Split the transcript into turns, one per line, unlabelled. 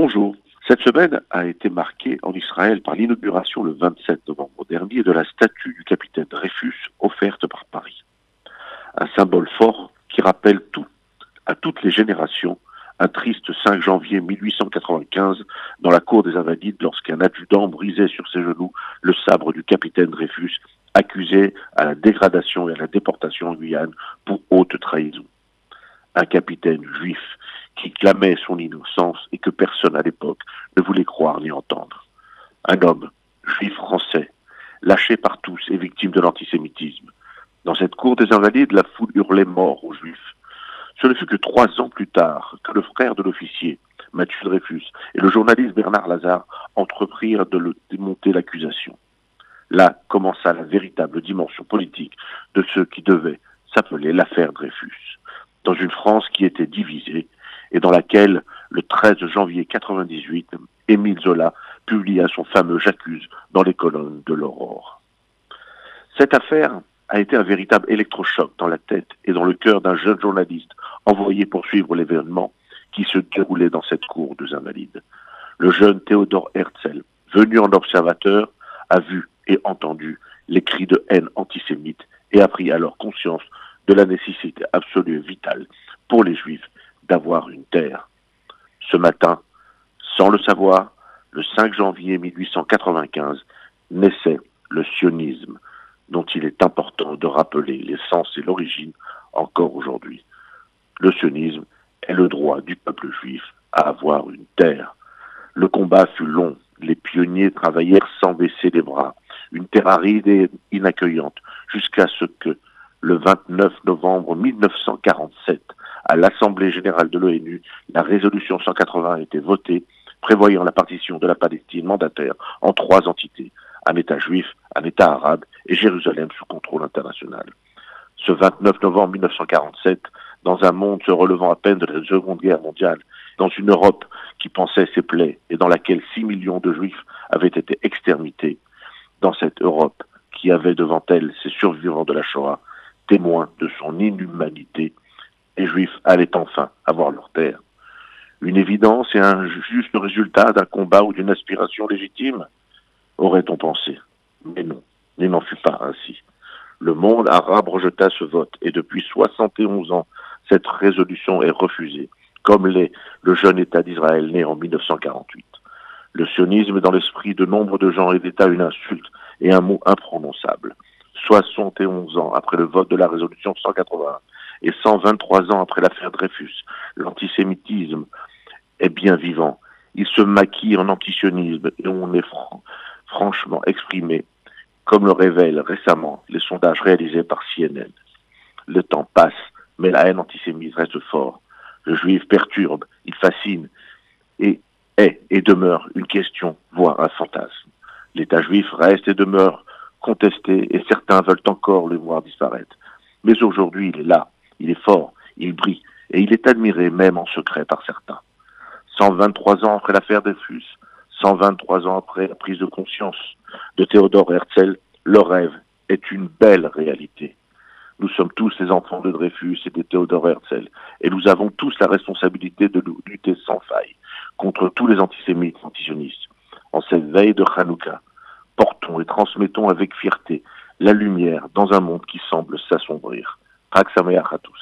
Bonjour. Cette semaine a été marquée en Israël par l'inauguration le 27 novembre dernier de la statue du capitaine Dreyfus offerte par Paris. Un symbole fort qui rappelle tout, à toutes les générations, un triste 5 janvier 1895 dans la cour des Invalides lorsqu'un adjudant brisait sur ses genoux le sabre du capitaine Dreyfus, accusé à la dégradation et à la déportation en Guyane pour haute trahison. Un capitaine juif qui clamait son innocence et que personne à l'époque ne voulait croire ni entendre. Un homme, juif français, lâché par tous et victime de l'antisémitisme. Dans cette cour des Invalides, la foule hurlait mort aux Juifs. Ce ne fut que trois ans plus tard que le frère de l'officier, Mathieu Dreyfus, et le journaliste Bernard Lazare entreprirent de le démonter l'accusation. Là commença la véritable dimension politique de ce qui devait s'appeler l'affaire Dreyfus. Dans une France qui était divisée et dans laquelle, le 13 janvier 98, Émile Zola publia son fameux J'accuse dans les colonnes de l'Aurore. Cette affaire a été un véritable électrochoc dans la tête et dans le cœur d'un jeune journaliste envoyé pour suivre l'événement qui se déroulait dans cette cour des Invalides. Le jeune Théodore Herzl, venu en observateur, a vu et entendu les cris de haine antisémite et a pris alors conscience de la nécessité absolue et vitale pour les Juifs d'avoir une terre. Ce matin, sans le savoir, le 5 janvier 1895, naissait le sionisme, dont il est important de rappeler l'essence et l'origine encore aujourd'hui. Le sionisme est le droit du peuple juif à avoir une terre. Le combat fut long, les pionniers travaillèrent sans baisser les bras, une terre aride et inaccueillante, jusqu'à ce que, le 29 novembre 1947, à l'Assemblée générale de l'ONU, la résolution 180 a été votée, prévoyant la partition de la Palestine mandataire en trois entités, un État juif, un État arabe et Jérusalem sous contrôle international. Ce 29 novembre 1947, dans un monde se relevant à peine de la Seconde Guerre mondiale, dans une Europe qui pensait ses plaies et dans laquelle 6 millions de juifs avaient été exterminés, dans cette Europe qui avait devant elle ces survivants de la Shoah, témoins de son inhumanité, les Juifs allaient enfin avoir leur terre. Une évidence et un juste résultat d'un combat ou d'une aspiration légitime aurait-on pensé. Mais non, il n'en fut pas ainsi. Le monde arabe rejeta ce vote et depuis 71 ans, cette résolution est refusée, comme l'est le jeune État d'Israël né en 1948. Le sionisme dans l'esprit de nombre de gens est d'État une insulte et un mot imprononçable. 71 ans après le vote de la résolution 181 et 123 ans après l'affaire Dreyfus, l'antisémitisme est bien vivant. Il se maquille en antisionisme et on est franchement exprimé, comme le révèlent récemment les sondages réalisés par CNN. Le temps passe, mais la haine antisémite reste forte. Le juif perturbe, il fascine et est et demeure une question, voire un fantasme. L'État juif reste et demeure contesté et certains veulent encore le voir disparaître. Mais aujourd'hui, il est là, il est fort, il brille, et il est admiré même en secret par certains. 123 ans après l'affaire Dreyfus, 123 ans après la prise de conscience de Théodore Herzl, le rêve est une belle réalité. Nous sommes tous les enfants de Dreyfus et de Théodore Herzl, et nous avons tous la responsabilité de lutter sans faille contre tous les antisémites antisionistes. En cette veille de Hanouka, portons et transmettons avec fierté la lumière dans un monde qui semble s'assombrir. Chag Sameach à tous.